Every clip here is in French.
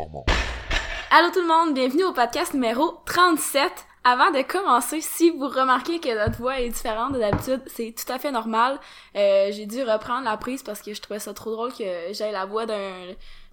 performance. Allô tout le monde, bienvenue au podcast numéro 37. Avant de commencer, si vous remarquez que notre voix est différente de d'habitude, c'est tout à fait normal. Euh, j'ai dû reprendre la prise parce que je trouvais ça trop drôle que j'aie la voix d'un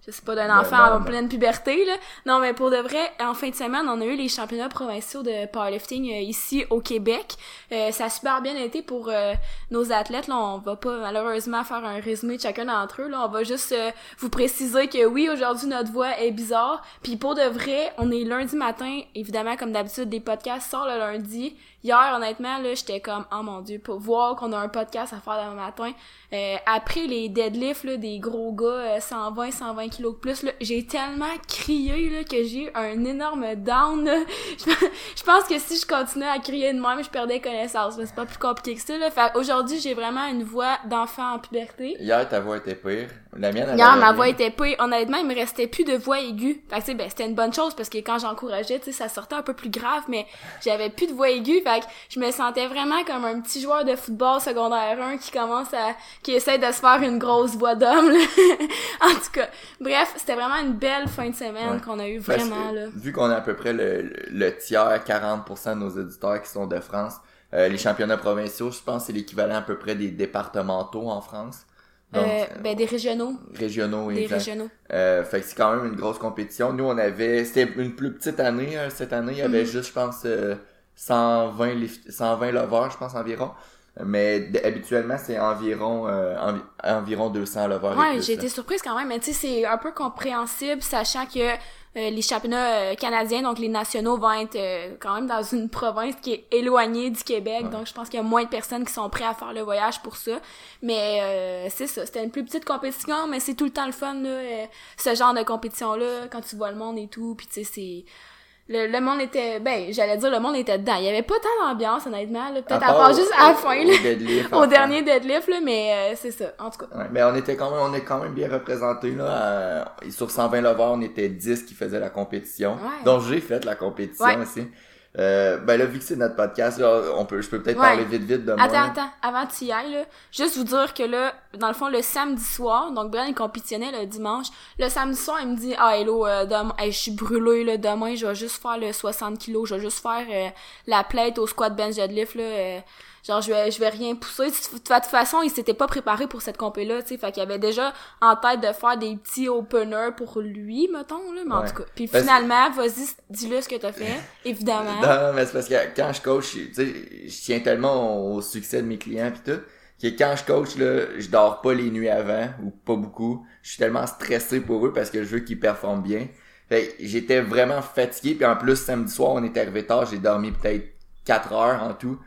je sais pas, d'un Ben, enfant en non. pleine puberté, là. Non, mais pour de vrai, en fin de semaine, on a eu les championnats provinciaux de powerlifting euh, ici au Québec. Euh, ça a super bien été pour euh, nos athlètes, là. On va pas malheureusement faire un résumé de chacun d'entre eux, là. On va juste euh, vous préciser que oui, aujourd'hui, notre voix est bizarre. Puis pour de vrai, on est lundi matin. Évidemment, comme d'habitude, des podcasts sortent le lundi. Hier, honnêtement, là, j'étais comme, oh mon dieu, pour voir qu'on a un podcast à faire demain matin. Euh, après les deadlifts, là, des gros gars, euh, 120, 120 kilos de plus, là, j'ai tellement crié, là, que j'ai eu un énorme down, là. Je, pense que si je continuais à crier de même, je perdais connaissance, mais c'est pas plus compliqué que ça, là. Fait aujourd'hui, j'ai vraiment une voix d'enfant en puberté. Hier, ta voix était pire. La mienne, elle Hier, ma voix était peu. Honnêtement, il me restait plus de voix aiguë. Fait que, ben, c'était une bonne chose parce que quand j'encourageais, tu sais, ça sortait un peu plus grave, mais j'avais plus de voix aiguë. Fait que je me sentais vraiment comme un petit joueur de football secondaire 1 qui commence à, qui essaie de se faire une grosse voix d'homme, en tout cas. Bref, c'était vraiment une belle fin de semaine Ouais. qu'on a eu vraiment, là. Vu qu'on a à peu près le, tiers, 40% de nos auditeurs qui sont de France, euh, les championnats provinciaux, je pense c'est l'équivalent à peu près des départementaux en France. Donc, Euh, ben, des régionaux. régionaux, Des exact. régionaux. Euh, fait que c'est quand même une grosse compétition. Nous, on avait, c'était une plus petite année, euh, cette année, il y avait Mhm. juste, je pense, euh, 120, lift- 120 lovers, je pense, environ. Mais habituellement, c'est environ, euh, envi- environ 200 lovers. Ouais, j'ai été surprise quand même, mais tu sais, c'est un peu compréhensible, sachant que euh, les championnats euh, canadiens, donc les nationaux, vont être euh, quand même dans une province qui est éloignée du Québec, Ouais. donc je pense qu'il y a moins de personnes qui sont prêtes à faire le voyage pour ça. Mais euh, c'est ça, c'était une plus petite compétition, mais c'est tout le temps le fun, là, ce genre de compétition-là, quand tu vois le monde et tout, puis tu sais, c'est... Le, le monde était... Ben, j'allais dire, le monde était dedans. Il y avait pas tant d'ambiance, honnêtement. Peut-être à, part juste à la fin, là. au deadlift, Au dernier deadlift, là, mais euh, c'est ça, en tout cas. Ouais, mais on était quand même, on est quand même bien représentés là. euh, sur 120 lovers, on était 10 qui faisaient la compétition. Ouais. Donc j'ai fait la compétition Ouais. aussi. Euh, ben là, vu que c'est notre podcast, là, on peut, je peux peut-être Ouais. parler vite vite de moi. Attends, attends, avant que tu y ailles, là, juste vous dire que là, dans le fond, le samedi soir, donc Brian il compétitionnait le dimanche, le samedi soir, il me dit, ah, hello, euh, demain, hey, je suis brûlé, là, demain, je vais juste faire le 60 kilos, je vais juste faire euh, la plate au squat bench deadlift, là, euh, genre, je vais, je vais rien pousser. De toute façon, il s'était pas préparé pour cette compé-là, tu sais, fait qu'il avait déjà en tête de faire des petits openers pour lui, mettons, là, mais en tout cas. Puis Parce- finalement, vas-y, dis-le ce que t'as fait, évidemment. Non, mais c'est parce que quand je coach, tu sais, je tiens tellement au succès de mes clients pis tout, que quand je coach, là, je dors pas les nuits avant, ou pas beaucoup. Je suis tellement stressé pour eux parce que je veux qu'ils performent bien. Fait que j'étais vraiment fatigué, puis en plus, samedi soir, on était arrivé tard, j'ai dormi peut-être 4 heures en tout.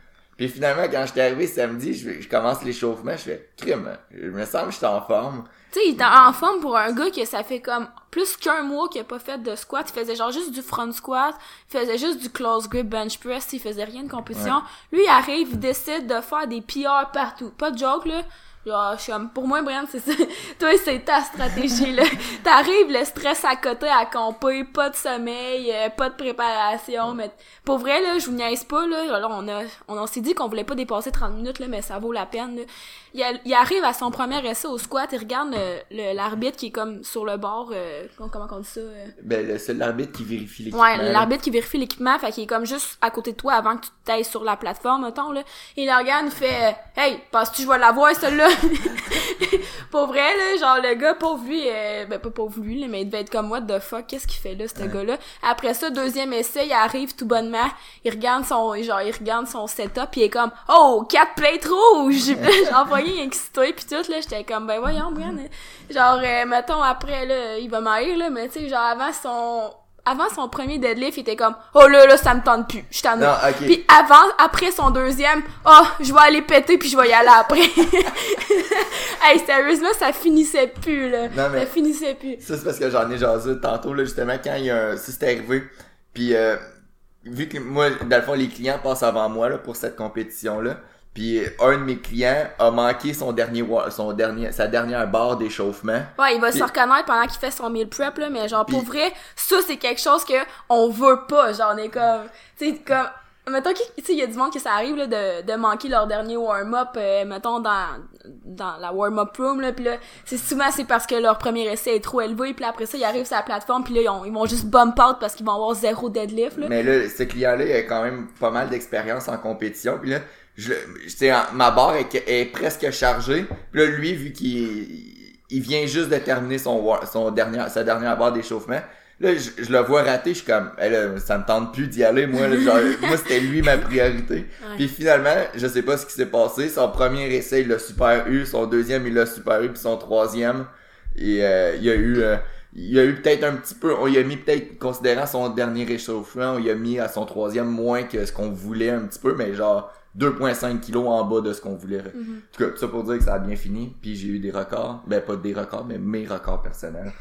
Puis finalement, quand j'étais arrivé samedi, je, je commence l'échauffement, je fais crime, je me sens que j'étais en forme. Tu sais, il était en forme pour un gars que ça fait comme plus qu'un mois qu'il a pas fait de squat. Il faisait genre juste du front squat, il faisait juste du close grip bench press, il faisait rien de compétition. Lui, il arrive, il décide de faire des PR partout. Pas de joke, là. Genre, je suis comme, pour moi, Brian, c'est ça. Toi, c'est ta stratégie, là. T'arrives, le stress à côté à compter, pas de sommeil, euh, pas de préparation, mais pour vrai, là, je vous niaise pas, là. Alors, on a, on, on s'est dit qu'on voulait pas dépasser 30 minutes, là, mais ça vaut la peine, là. Il, a- il arrive à son premier essai au squat, il regarde l'arbitre qui est comme sur le bord, euh, comment on dit ça? euh? Ben, c'est l'arbitre qui vérifie l'équipement. Ouais, là. l'arbitre qui vérifie l'équipement, fait qu'il est comme juste à côté de toi avant que tu t'ailles sur la plateforme, mettons, là. Et il regarde, il fait, euh, hey, penses-tu que je vais la voir, celle-là? pour vrai, là, genre, le gars, pauvre lui, euh, ben, pas pauvre lui, là, mais il devait être comme, what the fuck, qu'est-ce qu'il fait là, ce gars-là? Après ça, deuxième essai, il arrive tout bonnement, il regarde son, genre, il regarde son setup, pis il est comme, oh, quatre plates rouges! genre, voyez, excité, pis tout, là, j'étais comme, ben, voyons, Brian, genre, euh, mettons, après, là, il va m'haïr, là, mais tu sais, genre, avant son, avant son premier deadlift, il était comme, oh là, là, ça me tente plus, je t'en ai. Non, ok. Puis avant, après son deuxième, oh, je vais aller péter puis je vais y aller après. hey, sérieusement, ça finissait plus, là. Non, mais- Ça finissait plus. Ça, c'est parce que j'en ai jasé tantôt, là, justement, quand il y a un... Ça, c'était arrivé. Puis, euh, vu que moi, dans le fond, les clients passent avant moi, là, pour cette compétition-là. Puis, un de mes clients a manqué son dernier, son dernier, sa dernière barre d'échauffement. Ouais, il va se Puis- reconnaître pendant qu'il fait son meal prep, là, mais genre, pour vrai, ça, c'est quelque chose que on veut pas. Genre, on est comme, tu sais, comme, mettons qu'il tu sais, il y a du monde que ça arrive, là, de, de manquer leur dernier warm-up, euh, mettons, dans, dans la warm-up room là puis là c'est souvent c'est parce que leur premier essai est trop élevé puis après ça ils arrivent sur la plateforme puis là ils, ont- ils vont juste bump out parce qu'ils vont avoir zéro deadlift là. Mais là, ce client-là, il a quand même pas mal d'expérience en compétition. Puis là, je, ma barre est, est presque chargée. Puis là, lui, vu qu'il il vient juste de terminer son, son dernier, sa dernière barre d'échauffement, là, je, je le vois rater. Je suis comme, Eh là, ça me tente plus d'y aller. Moi, là, genre, moi c'était lui ma priorité. Ouais. Puis finalement, je sais pas ce qui s'est passé. Son premier essai, il l'a super eu. Son deuxième, il l'a super eu. Puis son troisième, et, euh, il y a eu... euh, il y a eu peut-être un petit peu, on y a mis peut-être, considérant son dernier réchauffement, on y a mis à son troisième moins que ce qu'on voulait un petit peu, mais genre 2.5 kilos en bas de ce qu'on voulait. Mhm. En tout cas, tout ça pour dire que ça a bien fini, puis j'ai eu des records, ben pas des records, mais mes records personnels.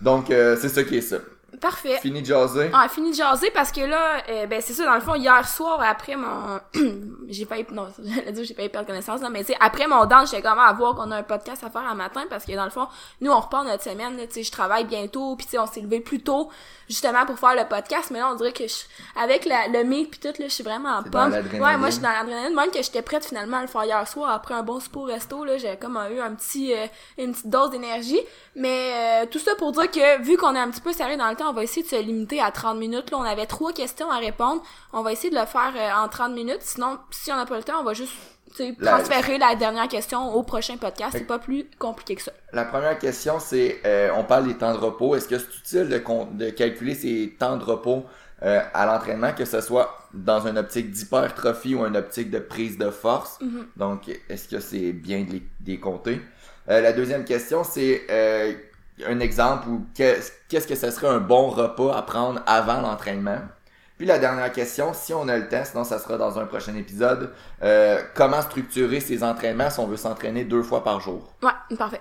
Donc, euh, c'est ça qui est ça. Parfait. Fini de jaser. Ah, fini de jaser parce que là, euh, ben c'est ça, dans le fond, hier soir, après mon... j'ai failli... Non, j'allais dire j'ai failli perdre connaissance, là, mais tu sais, après mon dance, j'étais comment à voir qu'on a un podcast à faire un matin parce que dans le fond, nous, on repart notre semaine, là, tu sais, je travaille bientôt, puis tu sais, on s'est levé plus tôt, justement, pour faire le podcast, mais là, on dirait que je... avec la, le mythe puis tout, là, je suis vraiment en pomme. Ouais, moi, je suis dans l'adrénaline, même que j'étais prête finalement à le faire hier soir après un bon souper au resto, là, j'ai comme eu un petit, euh, une petite dose d'énergie, mais euh, tout ça pour dire que vu qu'on est un petit peu serré dans le on va essayer de se limiter à 30 minutes. Là, on avait trois questions à répondre. On va essayer de le faire euh, en 30 minutes. Sinon, si on n'a pas le temps, on va juste La- transférer la dernière question au prochain podcast. C'est pas plus compliqué que ça. La première question, c'est, euh, on parle des temps de repos. Est-ce que c'est utile de, calculer ces temps de repos euh, à l'entraînement, que ce soit dans une optique d'hypertrophie ou une optique de prise de force? Donc, est-ce que c'est bien de les, de les compter? Euh, la deuxième question, c'est euh, un exemple qu'est- qu'est-ce que ce serait un bon repas à prendre avant l'entraînement? Puis la dernière question, si on a le temps, sinon ça sera dans un prochain épisode, euh, comment structurer ses entraînements si on veut s'entraîner deux fois par jour? Ouais, parfait.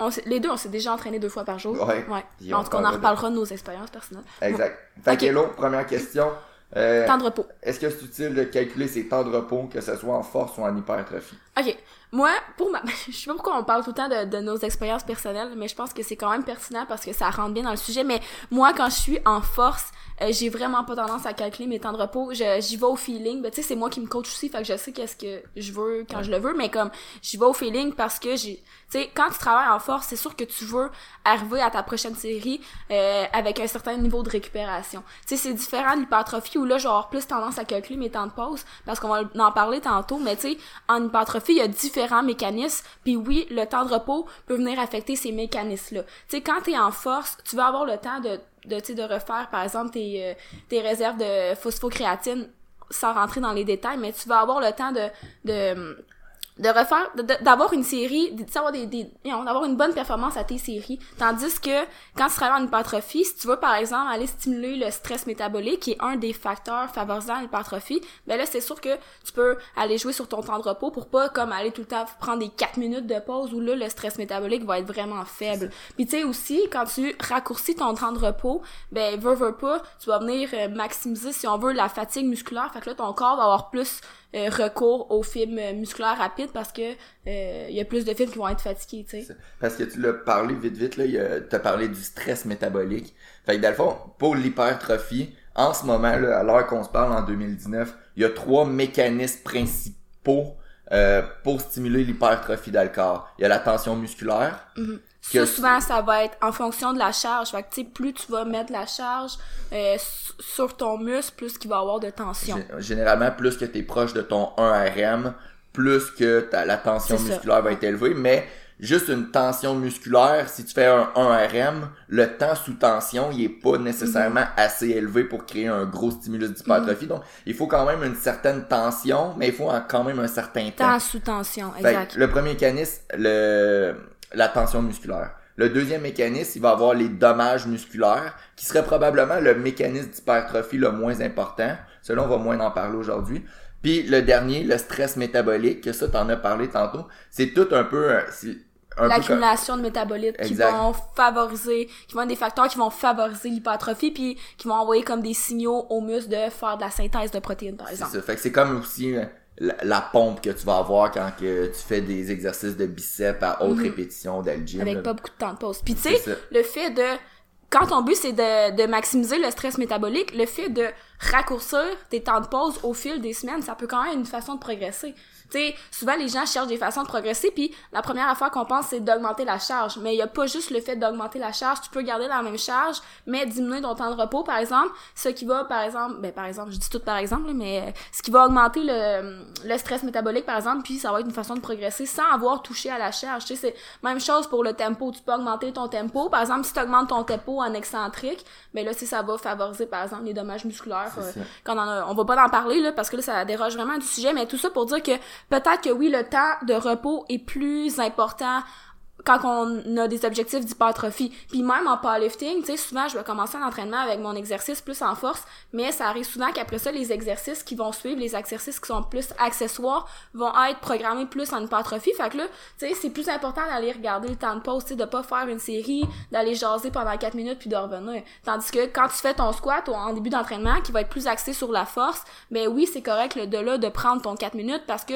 On les deux, on s'est déjà entraînés deux fois par jour. Ouais. ouais. En tout cas, on en de- reparlera de nos expériences personnelles. Exact. Fait Ok. que Hello, première question. Euh, Temps de repos. Est-ce que c'est utile de calculer ses temps de repos, que ce soit en force ou en hypertrophie? Ok. Moi, pour ma, je sais pas pourquoi on parle tout le temps de, de nos expériences personnelles, mais je pense que c'est quand même pertinent parce que ça rentre bien dans le sujet. Mais moi, quand je suis en force, euh, j'ai vraiment pas tendance à calculer mes temps de repos. J'y vais au feeling. Ben, tu sais, c'est moi qui me coach aussi, fait que je sais qu'est-ce que je veux quand je le veux, mais comme j'y vais au feeling parce que j'ai, tu sais, quand tu travailles en force, c'est sûr que tu veux arriver à ta prochaine série euh, avec un certain niveau de récupération. Tu sais, c'est différent de l'hypertrophie où là, avoir plus tendance à calculer mes temps de pause parce qu'on va en parler tantôt, mais tu sais, en hypertrophie, il y a différents mécanismes, puis oui, le temps de repos peut venir affecter ces mécanismes-là. Tu sais, quand t'es en force, tu vas avoir le temps de, de, de refaire, par exemple, tes, euh, tes réserves de phosphocréatine sans rentrer dans les détails, mais tu vas avoir le temps de, de de refaire d'avoir une série de- d'avoir des, des d'avoir une bonne performance à tes séries. Tandis que quand tu travailles en hypertrophie si tu veux par exemple aller stimuler le stress métabolique qui est un des facteurs favorisant l'hypertrophie ben là c'est sûr que tu peux aller jouer sur ton temps de repos pour pas comme aller tout le temps prendre des 4 minutes de pause où là le stress métabolique va être vraiment faible. Puis tu sais aussi quand tu raccourcis ton temps de repos ben veux veux pas tu vas venir euh, maximiser si on veut la fatigue musculaire. Fait que là ton corps va avoir plus euh, recours aux fibres euh, musculaires rapides parce que euh, il y a plus de fibres qui vont être fatiguées, tu sais. Parce que tu l'as parlé vite vite, là, t'as parlé du stress métabolique. Fait que dans le fond, pour l'hypertrophie, en ce moment, là, à l'heure qu'on se parle en 2019, il y a trois mécanismes principaux euh, pour stimuler l'hypertrophie dans le corps. Il y a la tension musculaire, Ça, Que- souvent, ça va être en fonction de la charge. Fait que, tu sais, plus tu vas mettre la charge euh, sur ton muscle, plus qu'il va avoir de tension. Gé- Généralement, plus que tu es proche de ton 1RM, plus que ta, la tension ça. musculaire va être élevée. Mais juste une tension musculaire, si tu fais un 1RM, le temps sous tension, il est pas nécessairement Mhm. assez élevé pour créer un gros stimulus d'hypertrophie. Donc, il faut quand même une certaine tension, mais il faut quand même un certain temps. Temps sous tension, exact. le premier mécanisme, le, la tension musculaire. Le deuxième mécanisme, il va avoir les dommages musculaires, qui serait probablement le mécanisme d'hypertrophie le moins important. Celui-là, on va moins en parler aujourd'hui. Puis le dernier, le stress métabolique, que ça, t'en as parlé tantôt. C'est tout un peu... euh, c'est comme- L'accumulation de métabolites qui vont favoriser, qui vont être des facteurs qui vont favoriser l'hypertrophie puis qui vont envoyer comme des signaux aux muscles de faire de la synthèse de protéines, par C'est exemple. ça. Fait que c'est comme aussi euh, la, la pompe que tu vas avoir quand que tu fais des exercices de biceps à haute répétition dans le gym. Mhm. Avec là. pas beaucoup de temps de pause. Puis tu sais, le fait de quand ton but c'est de, de maximiser le stress métabolique, le fait de raccourcir tes temps de pause au fil des semaines, ça peut quand même être une façon de progresser. Tu sais, souvent les gens cherchent des façons de progresser, puis la première affaire qu'on pense, c'est d'augmenter la charge. Mais il y a pas juste le fait d'augmenter la charge, tu peux garder la même charge, mais diminuer ton temps de repos, par exemple, ce qui va, par exemple, ben par exemple, je dis tout par exemple, mais euh, ce qui va augmenter le, le stress métabolique, par exemple, puis ça va être une façon de progresser sans avoir touché à la charge. Tu sais, c'est même chose pour le tempo. Tu peux augmenter ton tempo. Par exemple, si tu augmentes ton tempo en excentrique, ben là, si ça va favoriser, par exemple, les dommages musculaires. Euh, quand on, a, on va pas en parler, là, parce que là, ça déroge vraiment du sujet, mais tout ça pour dire que peut-être que oui, le temps de repos est plus important quand on a des objectifs d'hypertrophie. Puis même en powerlifting, tu sais, souvent, je vais commencer un entraînement avec mon exercice plus en force, mais ça arrive souvent qu'après ça, les exercices qui vont suivre, les exercices qui sont plus accessoires, vont être programmés plus en hypertrophie. Fait que là, tu sais, c'est plus important d'aller regarder le temps de pause, tu sais, de pas faire une série, d'aller jaser pendant 4 minutes puis de revenir. Tandis que quand tu fais ton squat en début d'entraînement, qui va être plus axé sur la force, ben oui, c'est correct, de là, de prendre ton 4 minutes parce que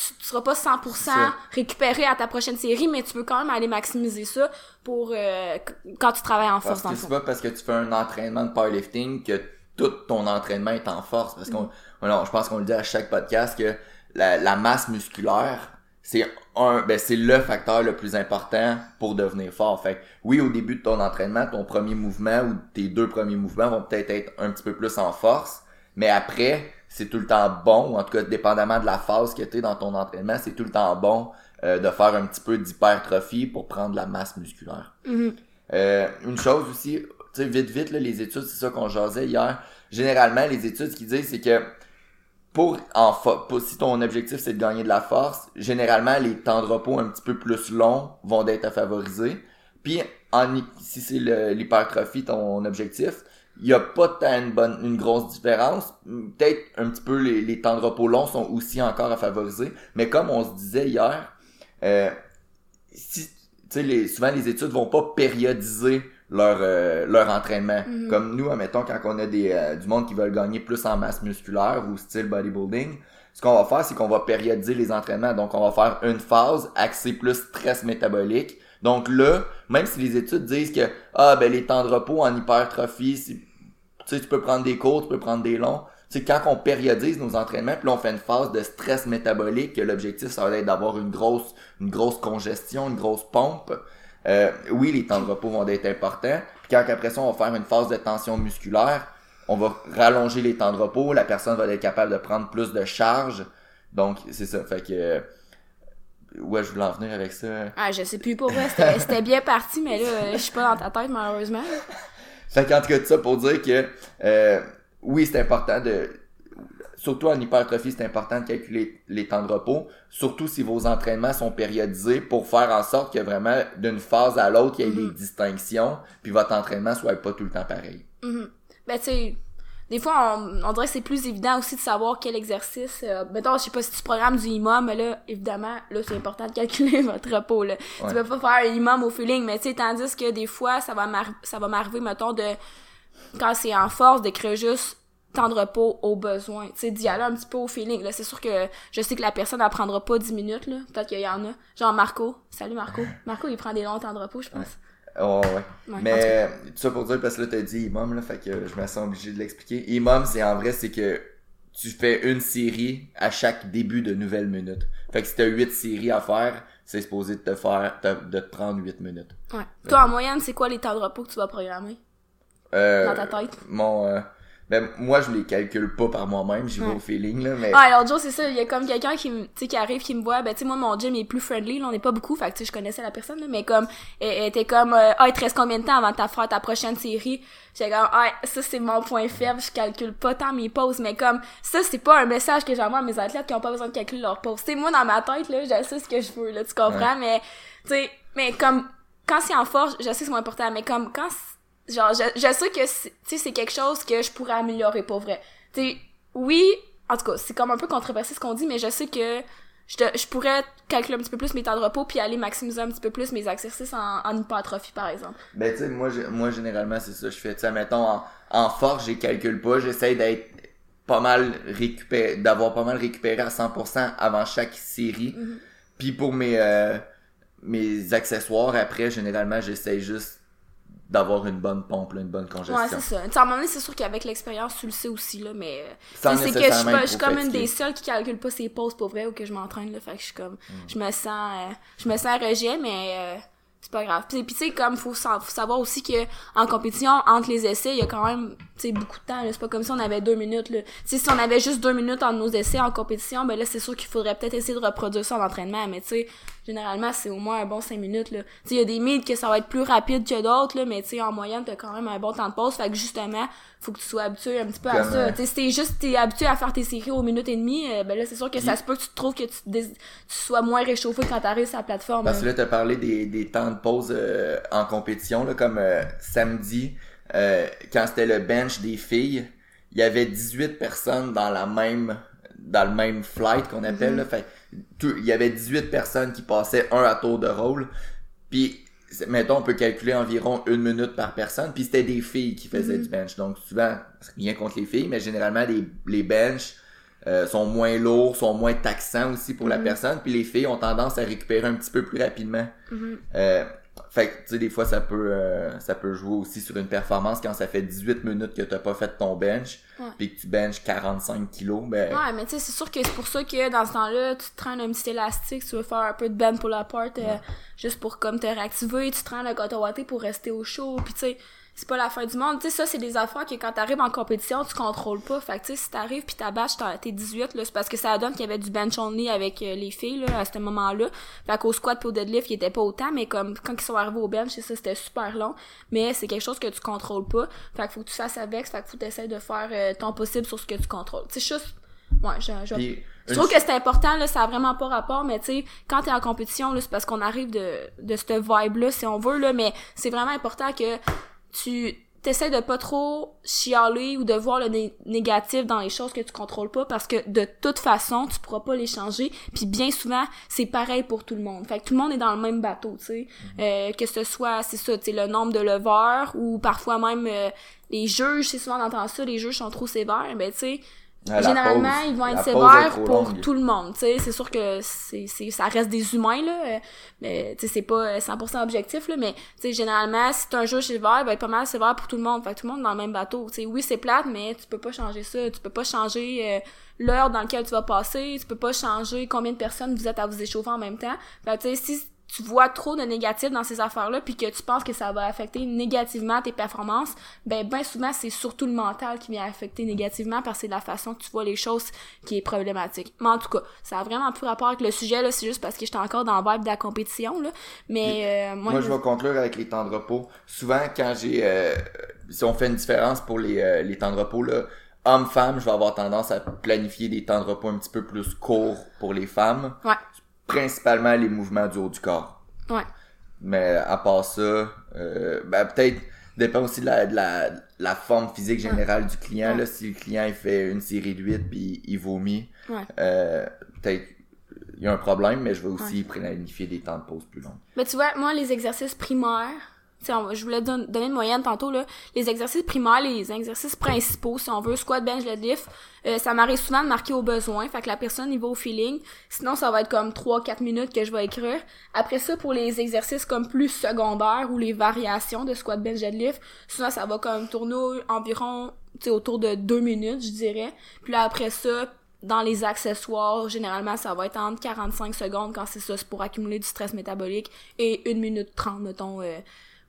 tu, tu seras pas 100% récupéré à ta prochaine série, mais tu peux quand même aller maximiser ça pour euh, quand tu travailles en force. Parce que c'est pas parce que tu fais un entraînement de powerlifting que tout ton entraînement est en force. Parce qu'on, mm. je pense qu'on le dit à chaque podcast que la, la masse musculaire, c'est un, ben c'est le facteur le plus important pour devenir fort. Fait oui, au début de ton entraînement, ton premier mouvement ou tes deux premiers mouvements vont peut-être être un petit peu plus en force, mais après, c'est tout le temps bon, ou en tout cas, dépendamment de la phase que tu es dans ton entraînement, c'est tout le temps bon euh, de faire un petit peu d'hypertrophie pour prendre la masse musculaire. Mm-hmm. Euh, une chose aussi, tu sais, vite, vite, là, les études, c'est ça qu'on jasait hier. Généralement, les études, ce qu'ils disent, c'est que pour, en pour, si ton objectif c'est de gagner de la force, généralement, les temps de repos un petit peu plus longs vont être à favoriser. Puis, en, si c'est l'hypertrophie ton objectif, il y a pas tant une bonne une grosse différence. Peut-être un petit peu les, les, temps de repos longs sont aussi encore à favoriser, mais comme on se disait hier, euh, si les, souvent les études vont pas périodiser leur euh, leur entraînement. Mhm. Comme nous, admettons quand on a des euh, du monde qui veulent gagner plus en masse musculaire ou style bodybuilding, ce qu'on va faire c'est qu'on va périodiser les entraînements. Donc on va faire une phase axée plus stress métabolique. Donc là, même si les études disent que ah ben les temps de repos en hypertrophie, tu sais, tu peux prendre des courts, tu peux prendre des longs. C'est quand on périodise nos entraînements, puis là, on fait une phase de stress métabolique, que l'objectif, ça va être d'avoir une grosse, une grosse congestion, une grosse pompe. Euh, oui, les temps de repos vont être importants. Puis quand après ça, on va faire une phase de tension musculaire, on va rallonger les temps de repos, la personne va être capable de prendre plus de charge. Donc, c'est ça. Fait que... Ouais, je voulais en venir avec ça. Ah, je sais plus pour vrai. C'était bien parti, mais là, je suis pas dans ta tête, malheureusement. Fait qu'en tout cas, tout ça pour dire que euh, oui, c'est important de. Surtout en hypertrophie, c'est important de calculer les temps de repos, surtout si vos entraînements sont périodisés pour faire en sorte que vraiment d'une phase à l'autre, il y ait des mm-hmm. distinctions, puis votre entraînement soit pas tout le temps pareil. Mm-hmm. Ben tu des fois, on, dirait que c'est plus évident aussi de savoir quel exercice. Euh, mettons, je sais pas si tu programmes du imam, mais là, évidemment, là, c'est important de calculer votre repos, là. Tu peux pas faire un imam au feeling, mais tu sais, tandis que des fois, ça va ça va m'arriver, mettons, de, quand c'est en force, d'écrire juste temps de repos au besoin. Tu sais, d'y aller un petit peu au feeling. Là, c'est sûr que je sais que la personne n'apprendra pas 10 minutes, là. Peut-être qu'il y en a. Genre Marco. Salut Marco. Marco, il prend des longs temps de repos, je pense. Oh, ouais. Mais tout ça pour dire, parce que là, t'as dit imam, là, fait que je me sens obligé de l'expliquer. Imam, c'est en vrai, c'est que tu fais une série à chaque début de nouvelle minute. Fait que si t'as 8 séries à faire, c'est supposé de te faire, de te prendre 8 minutes. Ouais. Toi, en moyenne, c'est quoi les temps de repos que tu vas programmer? Euh, dans ta tête? Mon, euh, ben, moi, je les calcule pas par moi-même, j'y vais au feeling, là, mais... Ah, alors, Joe, c'est ça, il y a comme quelqu'un qui, tu sais, qui arrive, qui me voit, ben, tu sais, moi, mon gym est plus friendly, là, on est pas beaucoup, fait que, tu sais, je connaissais la personne, là, mais comme, elle, était comme, euh, ah, il te reste combien de temps avant de faire ta prochaine série? J'étais comme, ah, ça, c'est mon point faible, je calcule pas tant mes pauses, mais comme, ça, c'est pas un message que j'envoie à mes athlètes qui ont pas besoin de calculer leurs pauses. Tu sais, moi, dans ma tête, là, je sais ce que je veux, là, tu comprends, mais, tu sais, mais comme, quand c'est en force, je sais que c'est moins important, mais comme, quand Genre, je, je sais que, sais, c'est quelque chose que je pourrais améliorer, pour vrai. Tu oui, en tout cas, c'est comme un peu controversé ce qu'on dit, mais je sais que je, je pourrais calculer un petit peu plus mes temps de repos puis aller maximiser un petit peu plus mes exercices en, en hypertrophie, par exemple. Ben, tu sais, moi, moi, généralement, c'est ça je fais. Tu sais, mettons, en, en force, je calcule pas. J'essaie d'être pas mal récupéré, d'avoir pas mal récupéré à 100% avant chaque série. Mm-hmm. Puis pour mes, euh, mes accessoires, après, généralement, j'essaie juste d'avoir une bonne pompe, là, une bonne congestion. Ouais, c'est ça. À un moment donné, c'est sûr qu'avec l'expérience, tu le sais aussi, là, mais... euh, c'est que je suis comme une des seules qui calcule pas ses pauses pour vrai ou que je m'entraîne, là, fait que je suis comme... Mm. Je me sens... euh, je me sens rejet, mais... euh, c'est pas grave. Puis, puis tu sais, comme, faut, faut savoir aussi que en compétition, entre les essais, il y a quand même, tu sais, beaucoup de temps. C'est pas comme si on avait deux minutes, là. Tu sais, si on avait juste deux minutes entre nos essais en compétition, ben là, c'est sûr qu'il faudrait peut-être essayer de reproduire ça en entraînement, mais tu sais, généralement, c'est au moins un bon cinq minutes, là. Tu il y a des mythes que ça va être plus rapide que d'autres, là, mais tu sais, en moyenne, t'as quand même un bon temps de pause, fait que justement, faut que tu sois habitué un petit peu à ça. Tu sais, si t'es juste, t'es habitué à faire tes séries aux minutes et demie, euh, ben là, c'est sûr que ça se peut que tu te trouves que tu, tu sois moins réchauffé quand t'arrives sur la plateforme. Parce que là. là, t'as parlé des, des temps de pause euh, en compétition, là, comme euh, samedi, euh, quand c'était le bench des filles, il y avait 18 personnes dans la même dans le même flight qu'on appelle. là. Fait tout- il y avait 18 personnes qui passaient un à tour de rôle. Puis, mettons, on peut calculer environ une minute par personne. Puis c'était des filles qui faisaient Mhm. du bench. Donc souvent, rien contre les filles, mais généralement, les, les benches euh, sont moins lourds, sont moins taxants aussi pour la Mhm. personne. Puis les filles ont tendance à récupérer un petit peu plus rapidement. Mhm. Euh, fait que, tu sais, des fois, ça peut, euh, ça peut jouer aussi sur une performance quand ça fait 18 minutes que t'as pas fait ton bench, puis que tu benches 45 kilos, ben, Ouais, mais tu sais, c'est sûr que c'est pour ça que dans ce temps-là, tu te traînes un petit élastique, tu veux faire un peu de bend pull apart, euh, juste pour comme te réactiver, tu te traînes le coton pour rester au chaud, puis tu sais, c'est pas la fin du monde. Tu sais, ça, c'est des affaires que quand t'arrives en compétition, tu contrôles pas. Fait que tu sais, si t'arrives pis ta batch, t'as- t'es 18, là, c'est parce que ça donne qu'il y avait du bench only avec euh, les filles, là, à ce moment-là. Fait qu'au squat pis au deadlift, il était pas autant, mais comme quand ils sont arrivés au bench, c'est ça, c'était super long. Mais c'est quelque chose que tu contrôles pas. Fait qu'il faut que tu fasses avec, fait qu'il faut que t'essayes de faire euh, ton possible sur ce que tu contrôles. Tu sais, juste, ouais, je, je, puis je trouve que c'est important, là, ça a vraiment pas rapport, mais tu sais, quand t'es en compétition, là, c'est parce qu'on arrive de, de cette vibe-là, si on veut, là, mais c'est vraiment important que tu t'essaies de pas trop chialer ou de voir le né- négatif dans les choses que tu contrôles pas parce que de toute façon, tu pourras pas les changer, puis bien souvent, c'est pareil pour tout le monde. Fait que tout le monde est dans le même bateau, tu sais. Euh, que ce soit, c'est ça, tu sais, le nombre de leveurs ou parfois même euh, les juges, c'est souvent on entend ça, les juges sont trop sévères, ben tu sais, la généralement pause, ils vont être sévères pour longue. tout le monde tu sais. C'est sûr que c'est c'est ça reste des humains là. Euh, mais tu sais c'est pas euh, 100% objectif là. Mais tu sais généralement si un jeu sévère il va être pas mal sévère pour tout le monde. Fait que tout le monde est dans le même bateau tu sais. Oui c'est plate mais tu peux pas changer ça. Tu peux pas changer euh, l'heure dans laquelle tu vas passer. Tu peux pas changer combien de personnes vous êtes à vous échauffer en même temps. Fait que tu sais si tu vois trop de négatif dans ces affaires-là puis que tu penses que ça va affecter négativement tes performances, ben ben souvent c'est surtout le mental qui vient affecter négativement parce que c'est la façon que tu vois les choses qui est problématique. Mais en tout cas, ça a vraiment plus rapport avec le sujet là, c'est juste parce que j'étais encore dans le vibe de la compétition là, mais euh, moi, Moi, je vais conclure avec les temps de repos. Souvent, quand j'ai, euh, si on fait une différence pour les, euh, les temps de repos, là, homme-femme, je vais avoir tendance à planifier des temps de repos un petit peu plus courts pour les femmes. Ouais. Principalement les mouvements du haut du corps. ouais. Mais à part ça, euh, ben peut-être dépend aussi de la, de la, la forme physique générale du client. Ouais. Là, si le client il fait une série de 8 puis il vomit, Ouais. euh, peut-être il y a un problème, mais je vais aussi planifier des temps de pause plus longs. Mais tu vois, moi, les exercices primaires, on je voulais don- donner une moyenne tantôt, là. Les exercices primaires, les exercices principaux, si on veut, squat, bench, deadlift, euh, ça m'arrive souvent de marquer au besoin. Fait que la personne, il va au feeling. Sinon, ça va être comme 3-4 minutes que je vais écrire. Après ça, pour les exercices comme plus secondaires ou les variations de squat, bench, deadlift, souvent, ça va comme tourner environ, tu sais, autour de 2 minutes, je dirais. Puis là, après ça, dans les accessoires, généralement, ça va être entre 45 secondes quand c'est ça, c'est pour accumuler du stress métabolique, et 1 minute 30, mettons, euh,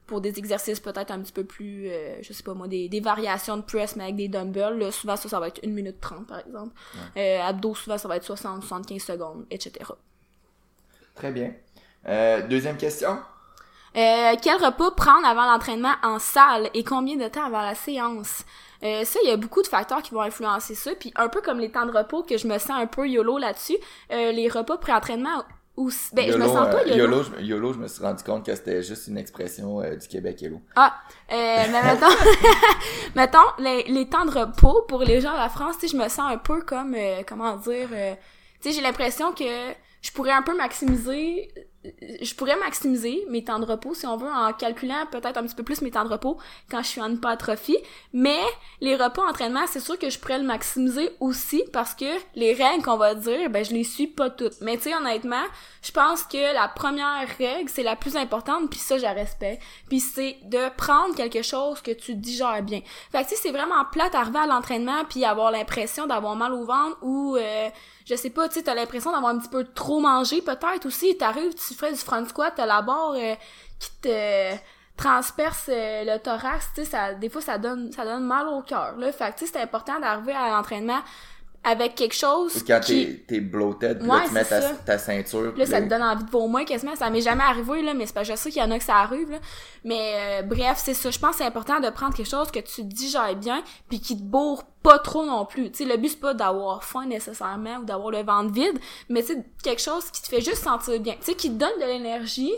pour des exercices peut-être un petit peu plus, euh, je sais pas moi, des, des variations de press, mais avec des dumbbells. Là, souvent, ça, ça va être 1 minute 30, par exemple. Euh, abdos, souvent, ça va être 60, 75 secondes, etc. Très bien. Euh, deuxième question. Euh, quel repas prendre avant l'entraînement en salle et combien de temps avant la séance? Euh, ça, il y a beaucoup de facteurs qui vont influencer ça. Puis un peu comme les temps de repos, que je me sens un peu YOLO là-dessus, euh, les repas pré-entraînement aussi... Ben, je me sens pas euh, YOLO. YOLO, je, YOLO, je me suis rendu compte que c'était juste une expression euh, du Québec YOLO. Ah, euh, mais mettons, mettons les, les temps de repos pour les gens de la France, tu sais, je me sens un peu comme, euh, comment dire, euh, tu sais, j'ai l'impression que je pourrais un peu maximiser je pourrais maximiser mes temps de repos si on veut en calculant peut-être un petit peu plus mes temps de repos quand je suis en hypertrophie mais les repas entraînement c'est sûr que je pourrais le maximiser aussi parce que les règles qu'on va dire ben je les suis pas toutes. Mais tu sais honnêtement je pense que la première règle c'est la plus importante puis ça je la respecte. Puis c'est de prendre quelque chose que tu digères bien. Fait que sais c'est vraiment plate d'arriver à l'entraînement puis avoir l'impression d'avoir mal au ventre ou euh, je sais pas, tu sais, t'as l'impression d'avoir un petit peu trop mangé, peut-être aussi. T'arrives, tu fais du front squat, t'as la barre euh, qui te transperce euh, le thorax, tu sais, ça, des fois, ça donne, ça donne mal au cœur, là. Fait que, tu sais, c'est important d'arriver à l'entraînement avec quelque chose Ou quand qui... t'es, t'es bloated, puis Ouais, là, tu mets ta, ta ceinture. Là, ça te donne envie de vomir quasiment. Ça m'est jamais arrivé, là, mais c'est pas je sais qu'il y en a que ça arrive, là. Mais euh, bref, c'est ça. Je pense que c'est important de prendre quelque chose que tu digères bien, puis qui te bourre pas trop non plus. Tu sais, le but, c'est pas d'avoir faim nécessairement ou d'avoir le ventre vide, mais c'est quelque chose qui te fait juste sentir bien. Tu sais, qui te donne de l'énergie,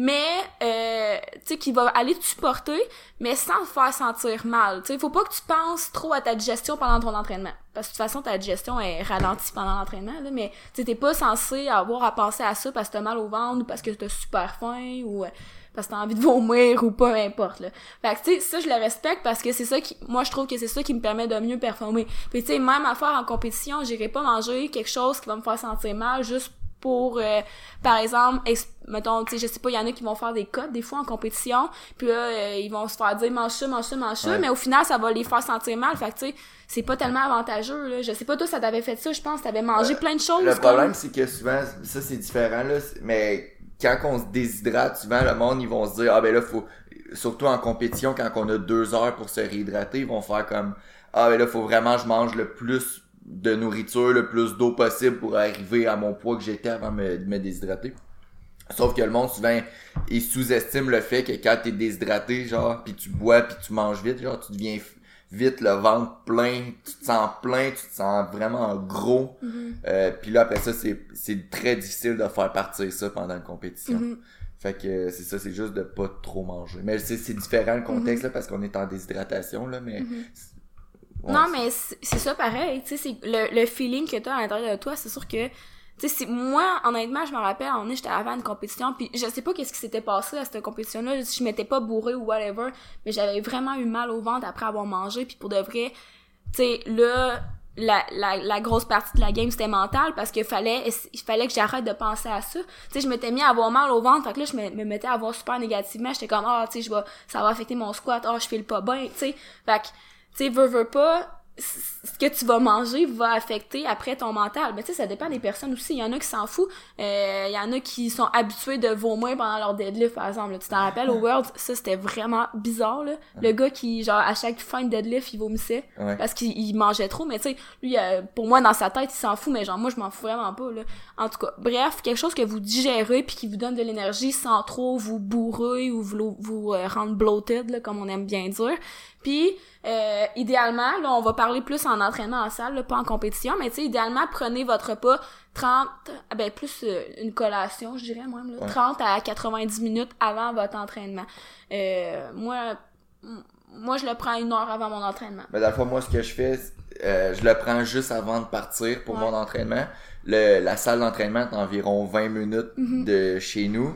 mais euh, tu sais qui va aller te supporter mais sans te faire sentir mal tu sais faut pas que tu penses trop à ta digestion pendant ton entraînement parce que de toute façon ta digestion est ralentie pendant l'entraînement là mais tu t'es pas censé avoir à penser à ça parce que t'as mal au ventre ou parce que t'as super faim ou euh, parce que t'as envie de vomir ou peu importe là. Fait que tu sais ça je le respecte parce que c'est ça qui moi je trouve que c'est ça qui me permet de mieux performer. Puis tu sais même à faire en compétition, j'irai pas manger quelque chose qui va me faire sentir mal juste pour euh, par exemple ex- mettons tu sais je sais pas il y en a qui vont faire des cotes des fois en compétition puis là euh, ils vont se faire dire mange ça mange ça mange ça Ouais. mais au final ça va les faire sentir mal fait que tu sais c'est pas tellement avantageux là je sais pas toi ça t'avait fait ça je pense t'avais mangé plein de choses Le comme- problème, c'est que souvent, ça c'est différent, là, mais quand on se déshydrate, souvent le monde, ils vont se dire, ah ben là, faut, surtout en compétition, quand on a deux heures pour se réhydrater, ils vont faire comme, ah ben là, faut vraiment je mange le plus de nourriture, le plus d'eau possible pour arriver à mon poids que j'étais avant de me déshydrater. Sauf que le monde, souvent, il sous-estime le fait que quand t'es déshydraté, genre, puis tu bois, puis tu manges vite, genre, tu deviens vite le ventre plein, tu te sens plein, tu te sens vraiment gros. Mhm. Euh, puis là, après ça, c'est c'est très difficile de faire partir ça pendant une compétition. Mhm. Fait que c'est ça, c'est juste de pas trop manger. Mais c'est c'est différent le contexte, là, parce qu'on est en déshydratation, là, mais... Non, mais c'est ça pareil, tu sais, c'est le, le feeling que t'as à l'intérieur de toi, c'est sûr que, tu sais, moi, honnêtement, je me rappelle, on est, j'étais avant une compétition, puis je sais pas qu'est-ce qui s'était passé à cette compétition-là, je m'étais pas bourrée ou whatever, mais j'avais vraiment eu mal au ventre après avoir mangé, puis pour de vrai, tu sais, là, la, la, la grosse partie de la game, c'était mental, parce qu'il fallait, il fallait que j'arrête de penser à ça. Tu sais, je m'étais mis à avoir mal au ventre, fait que là, je me, me mettais à avoir super négativement, j'étais comme, ah, tu sais, je ça va affecter mon squat, ah, je file pas bien, tu sais. Fait que, tu sais, veux, veux pas, ce que tu vas manger va affecter après ton mental. Mais tu sais, ça dépend des personnes aussi. Il y en a qui s'en foutent. Euh, Il y en a qui sont habitués de vomir pendant leur deadlift, par exemple. là. Tu t'en rappelles, au World, ça, c'était vraiment bizarre, là. Le gars qui, genre, à chaque fin de deadlift, il vomissait. Ouais. Parce qu'il il mangeait trop. Mais tu sais, lui, euh, pour moi, dans sa tête, il s'en fout. Mais genre, moi, je m'en fous vraiment pas, là. En tout cas, bref, quelque chose que vous digérez puis qui vous donne de l'énergie sans trop vous bourrer ou vous, vous euh, rendre bloated, là, comme on aime bien dire. Puis, euh, idéalement, là, on va parler plus en entraînement en salle, là, pas en compétition, mais tu sais, idéalement, prenez votre repas 30, ah ben plus euh, une collation, je dirais même, là, Ouais. 30 à 90 minutes avant votre entraînement. Euh, moi, moi, je le prends une heure avant mon entraînement. Le fond, moi, ce que je fais, euh, je le prends juste avant de partir pour Ouais. mon entraînement. Le, la salle d'entraînement est environ 20 minutes Mhm. de chez nous.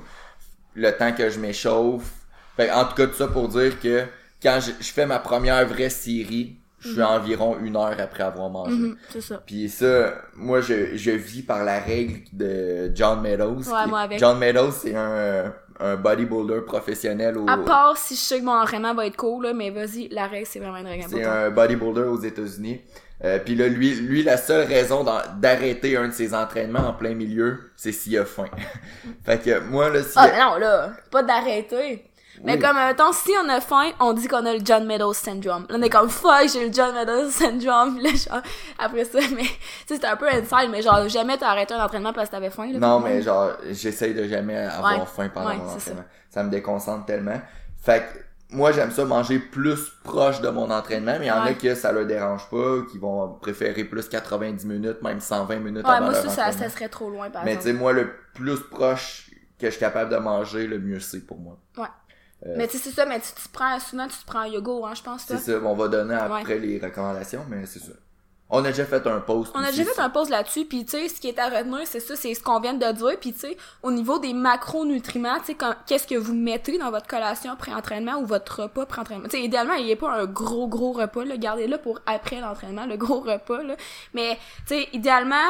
Le temps que je m'échauffe. Fait, en tout cas, tout ça pour dire que quand je, je fais ma première vraie série, je suis environ une heure après avoir mangé. Mhm, c'est ça. Puis ça, moi, je, je vis par la règle de John Meadows. Ouais, qui- moi avec. John Meadows, c'est un, un bodybuilder professionnel au, À part si je sais que mon entraînement va être cool, là, mais vas-y, la règle, c'est vraiment une règle C'est un bodybuilder aux États-Unis. Euh, puis là, lui, lui, la seule raison d'arrêter un de ses entraînements en plein milieu, c'est s'il a faim. fait que moi, là, si... Ah, non, là, pas d'arrêter. Mais Oui. comme, mettons, si on a faim, on dit qu'on a le John Meadows syndrome. Là, on est comme, fuck, j'ai le John Meadows syndrome. Là, genre, après ça, mais, tu sais, c'était un peu inside, mais genre, jamais t'as arrêté un entraînement parce que t'avais faim, là. non, mais genre, j'essaye de jamais avoir Ouais. faim pendant Ouais, mon entraînement. Ça. me déconcentre tellement. Fait que moi, j'aime ça manger plus proche de mon entraînement, mais il y en a que ça leur dérange pas, qui vont préférer plus 90 minutes, même 120 minutes avant moi, leur ça, ça, entraînement. ça serait trop loin, par Mais tu sais, moi, le plus proche que je suis capable de manger, le mieux c'est pour moi. Ouais. Euh, Mais tu sais, c'est ça, mais tu te prends, souvent, tu te prends un yoga, hein, je pense. C'est ça, on va donner après les recommandations, mais c'est ça. On a déjà fait un post. On a déjà fait un pause là-dessus, puis tu sais, ce qui est à retenir, c'est ça, c'est ce qu'on vient de dire, puis tu sais, au niveau des macronutriments, tu sais, qu'est-ce que vous mettez dans votre collation pré-entraînement ou votre repas pré-entraînement? Tu sais, idéalement, il n'y a pas un gros, gros repas, là, gardez-le pour après l'entraînement, le gros repas, là. Mais, tu sais, idéalement,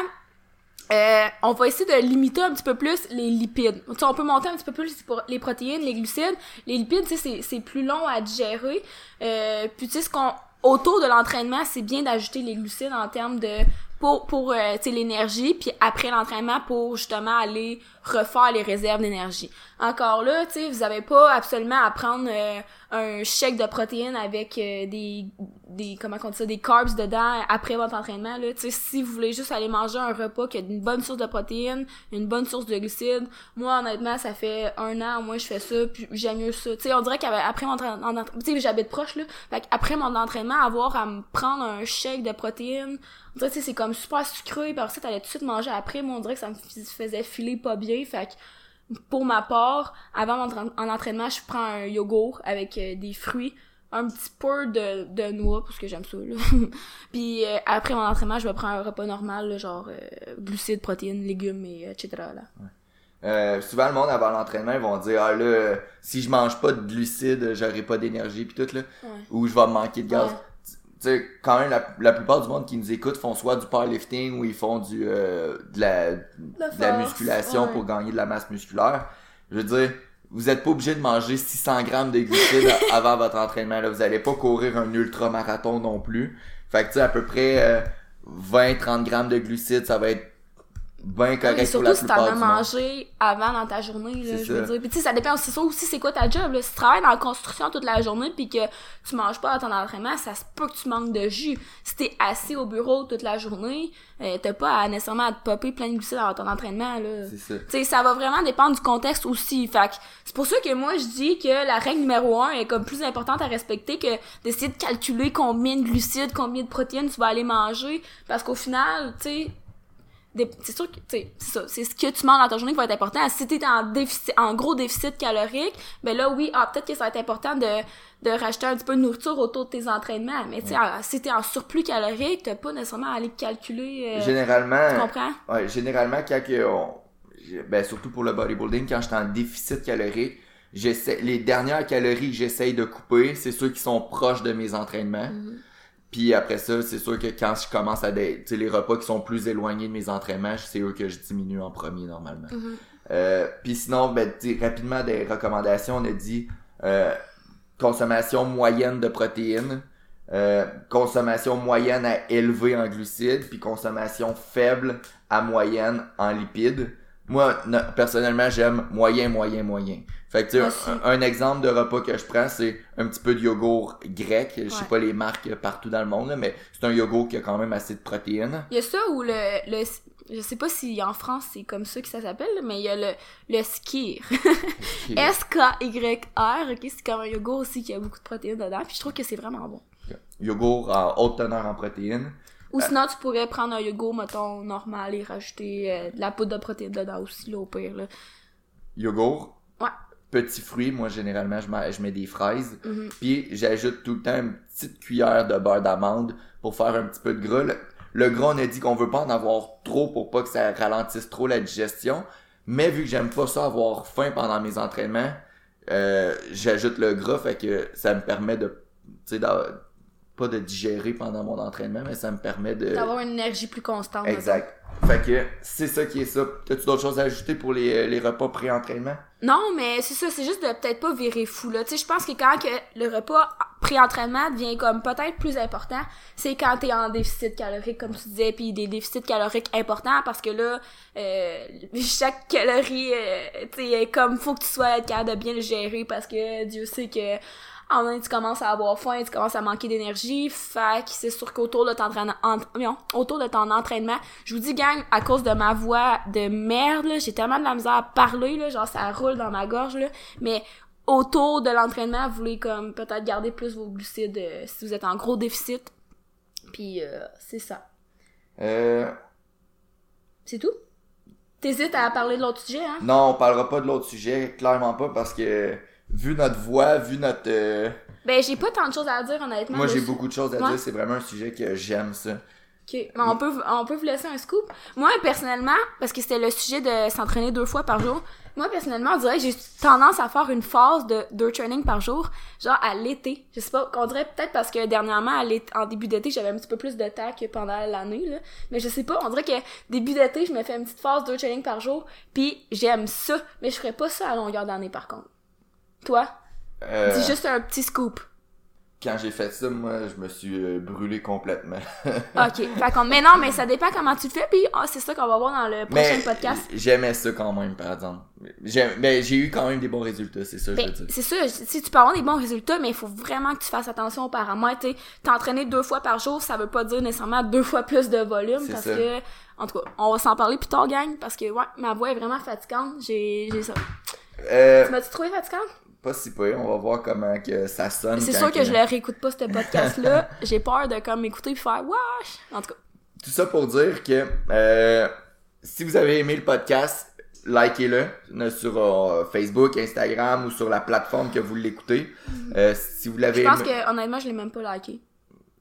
euh, on va essayer de limiter un petit peu plus les lipides. On peut monter un petit peu plus les protéines, les glucides. Les lipides, c'est plus long à digérer. Euh, puis tu sais, ce qu'on autour de l'entraînement, c'est bien d'ajouter les glucides en termes de pour pour euh, l'énergie, puis après l'entraînement pour justement aller refaire les réserves d'énergie. Encore là, tu sais, vous avez pas absolument à prendre euh, un chèque de protéines avec euh, des des comment on dit ça des carbs dedans après votre entraînement là, tu sais si vous voulez juste aller manger un repas qui a une bonne source de protéines, une bonne source de glucides, moi honnêtement, ça fait un an moi je fais ça, puis j'aime mieux ça. Tu sais, on dirait qu'après mon entraînement, tu sais j'habite proche là, fait après mon entraînement avoir à me prendre un chèque de protéines, on dirait c'est comme super sucré, par ça t'allais tout de suite manger après, moi on dirait que ça me fais- faisait filer pas bien, fait que pour ma part, avant mon entra- en entraînement, je prends un yogourt avec euh, des fruits, un petit peu de, de noix, parce que j'aime ça, là. Puis euh, après mon entraînement, je vais prendre un repas normal, là, genre euh, glucides, protéines, légumes, et etc. Là. Euh, souvent, le monde avant l'entraînement, ils vont dire Ah là, si je mange pas de glucides, j'aurai pas d'énergie, puis tout, là. Ouais. Ou je vais manquer de gaz. Ouais. Tu sais, quand même, la, la plupart du monde qui nous écoute font soit du powerlifting ou ils font du euh, de, la, de la musculation ouais. pour gagner de la masse musculaire. Je veux dire, vous êtes pas obligé de manger 600 grammes de glucides avant votre entraînement. Là. Vous allez pas courir un ultra-marathon non plus. Fait que tu sais, à peu près euh, 20-30 grammes de glucides, ça va être bien correct Et pour surtout la si t'en as mangé avant dans ta journée, là, je veux dire. Puis tu sais, ça dépend aussi, ça aussi c'est quoi ta job, là. Si tu travailles dans la construction toute la journée puis que tu manges pas à ton entraînement, ça se peut que tu manques de jus. Si t'es assis au bureau toute la journée, euh, t'as pas à, nécessairement à te popper plein de glucides dans ton entraînement, là. Tu sais, ça va vraiment dépendre du contexte aussi. Fait que c'est pour ça que moi, je dis que la règle numéro un est comme plus importante à respecter que d'essayer de calculer combien de glucides, combien de protéines tu vas aller manger. Parce qu'au final, tu sais, c'est sûr que, tu c'est ça, c'est ce que tu manges dans ta journée qui va être important. Si t'es en déficit, en gros déficit calorique, ben là, oui, ah, peut-être que ça va être important de, de rajouter un petit peu de nourriture autour de tes entraînements. Mais tu sais, en- si t'es en surplus calorique, t'as pas nécessairement à aller calculer, euh, Généralement, tu comprends? Ouais, généralement, quand que on- ben, surtout pour le bodybuilding, quand j'étais en déficit calorique, j'essaie, les dernières calories que j'essaye de couper, c'est ceux qui sont proches de mes entraînements. Mhm. Puis après ça, c'est sûr que quand je commence à des, tu sais, les repas qui sont plus éloignés de mes entraînements, c'est eux que je diminue en premier normalement. Mhm. Euh, puis sinon, ben, rapidement des recommandations, on a dit euh, consommation moyenne de protéines, euh, consommation moyenne à élevée en glucides, puis consommation faible à moyenne en lipides. Moi, personnellement, j'aime moyen, moyen, moyen. Fait que, tu sais, un, un exemple de repas que je prends, c'est un petit peu de yogourt grec. Je sais pas les marques partout dans le monde, là, mais c'est un yogourt qui a quand même assez de protéines. Il y a ça ou le, le je sais pas si en France c'est comme ça que ça s'appelle, mais il y a le, le skir. S-K-Y-R, ok, c'est comme un yogourt aussi qui a beaucoup de protéines dedans, puis je trouve que c'est vraiment bon. Yogourt en haute teneur en protéines. Ou sinon, tu pourrais prendre un yogourt, mettons, normal et rajouter euh, de la poudre de protéines dedans aussi, là, au pire, là. yogourt? Ouais. Petits fruits, moi généralement je mets, je mets des fraises. Mhm. Puis j'ajoute tout le temps une petite cuillère de beurre d'amande pour faire un petit peu de gras. Le, le gras, on a dit qu'on veut pas en avoir trop pour pas que ça ralentisse trop la digestion. Mais vu que j'aime pas ça avoir faim pendant mes entraînements, euh, j'ajoute le gras, fait que ça me permet de, tu sais, d'a- pas de digérer pendant mon entraînement, mais ça me permet de... D'avoir une énergie plus constante. Exact. Fait que c'est ça qui est ça. T'as-tu d'autres choses à ajouter pour les, les repas pré-entraînement? Non, mais c'est ça, c'est juste de peut-être pas virer fou, là. Tu sais, je pense que quand que le repas pré-entraînement devient comme peut-être plus important, c'est quand t'es en déficit calorique, comme tu disais, puis des déficits caloriques importants, parce que là, euh, chaque calorie, euh, tu sais, comme faut que tu sois capable de bien le gérer, parce que Dieu sait que moment donné, tu commences à avoir faim, tu commences à manquer d'énergie, fait que c'est sûr qu'autour de ton entraînement, autour de ton entraînement, je vous dis gang, à cause de ma voix de merde, j'ai tellement de la misère à parler, là, genre ça roule dans ma gorge, là, mais autour de l'entraînement, vous voulez comme peut-être garder plus vos glucides euh, si vous êtes en gros déficit, puis euh, c'est ça. Euh, C'est tout? T'hésites à parler de l'autre sujet, hein? non, on parlera pas de l'autre sujet, clairement pas, parce que vu notre voix, vu notre... euh, Ben, j'ai pas tant de choses à dire, honnêtement. moi, j'ai beaucoup de choses à Ouais. dire, c'est vraiment un sujet que j'aime, ça. OK. Mais on peut, on peut vous laisser un scoop. Moi, personnellement, parce que c'était le sujet de s'entraîner deux fois par jour, moi, personnellement, on dirait que j'ai tendance à faire une phase de deux training par jour, genre à l'été. Je sais pas, on dirait peut-être parce que dernièrement, à l'été- en début d'été, j'avais un petit peu plus de temps que pendant l'année, là. Mais je sais pas, on dirait que début d'été, je me fais une petite phase deux training par jour, puis j'aime ça. Mais je ferais pas ça à longueur d'année, par contre. Toi? Euh, Dis juste un petit scoop. Quand j'ai fait ça, moi, je me suis euh, brûlé complètement. OK. Fait qu'on- mais non, mais ça dépend comment tu le fais, puis ah, c'est ça qu'on va voir dans le prochain Mais podcast. j'aimais ça quand même, par exemple. J'ai- Mais j'ai eu quand même des bons résultats, c'est ça, je Ben, veux dire. c'est ça, si tu peux avoir des bons résultats, mais il faut vraiment que tu fasses attention aux paramètres. T'entraîner deux fois par jour, ça veut pas dire nécessairement deux fois plus de volume, parce ça. que, en tout cas, on va s'en parler plus tard, gang, parce que, ouais, ma voix est vraiment fatigante, j'ai, j'ai ça. Euh, Tu m'as-tu trouvé fatigante? Pas si peu, on va voir comment que ça sonne. C'est sûr que je le réécoute pas, ce podcast-là. j'ai peur de, comme, écouter puis faire, wesh! En tout cas, Tout ça pour dire que euh, si vous avez aimé le podcast, likez-le euh, sur euh, Facebook, Instagram ou sur la plateforme que vous l'écoutez. Euh, si vous l'avez je pense aimé... que, honnêtement, je l'ai même pas liké.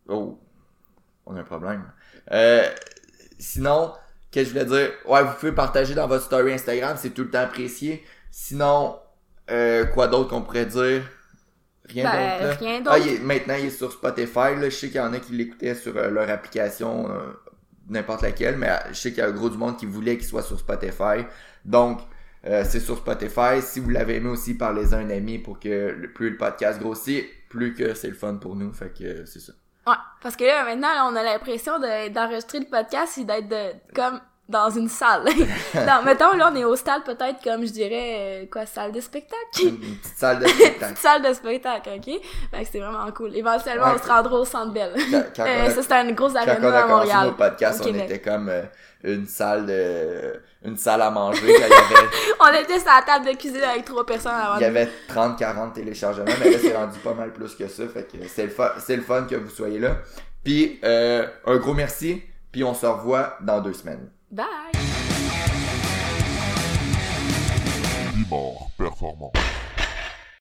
Oh, on a un problème. Euh, sinon, qu'est-ce que je voulais dire? Ouais, vous pouvez partager dans votre story Instagram, c'est tout le temps apprécié. Sinon, euh, quoi d'autre qu'on pourrait dire? Rien Ben, d'autre, rien d'autre. Ah, il est- maintenant, il est sur Spotify, là. Je sais qu'il y en a qui l'écoutaient sur euh, leur application, euh, n'importe laquelle, mais je sais qu'il y a un gros du monde qui voulait qu'il soit sur Spotify. Donc, c'est sur Spotify. Si vous l'avez aimé aussi, parlez-en à un ami pour que le- plus le podcast grossit, plus que c'est le fun pour nous. Fait que c'est ça. Ouais, parce que là, maintenant, là, on a l'impression de- d'enregistrer le podcast et d'être de, comme dans une salle. non, mettons, là, on est au stade, peut-être, comme je dirais, euh, quoi, salle de spectacle? Une petite salle de spectacle. Petite salle de spectacle, ok? Fait que c'est vraiment cool. Éventuellement, Ouais. on se rendra au Centre Bell. Quand- quand Euh, ça, c'était une grosse Quand arena on a à commencé Montréal. nos podcasts, on était comme euh, une salle de une salle à manger. Quand il y avait, On était sur la table de cuisine avec trois personnes avant il y avait 30-40 téléchargements, mais là c'est rendu pas mal plus que ça. Fait que c'est le fun, c'est le fun que vous soyez là. Puis euh, un gros merci. Puis on se revoit dans deux semaines. Bye! Bimor performant.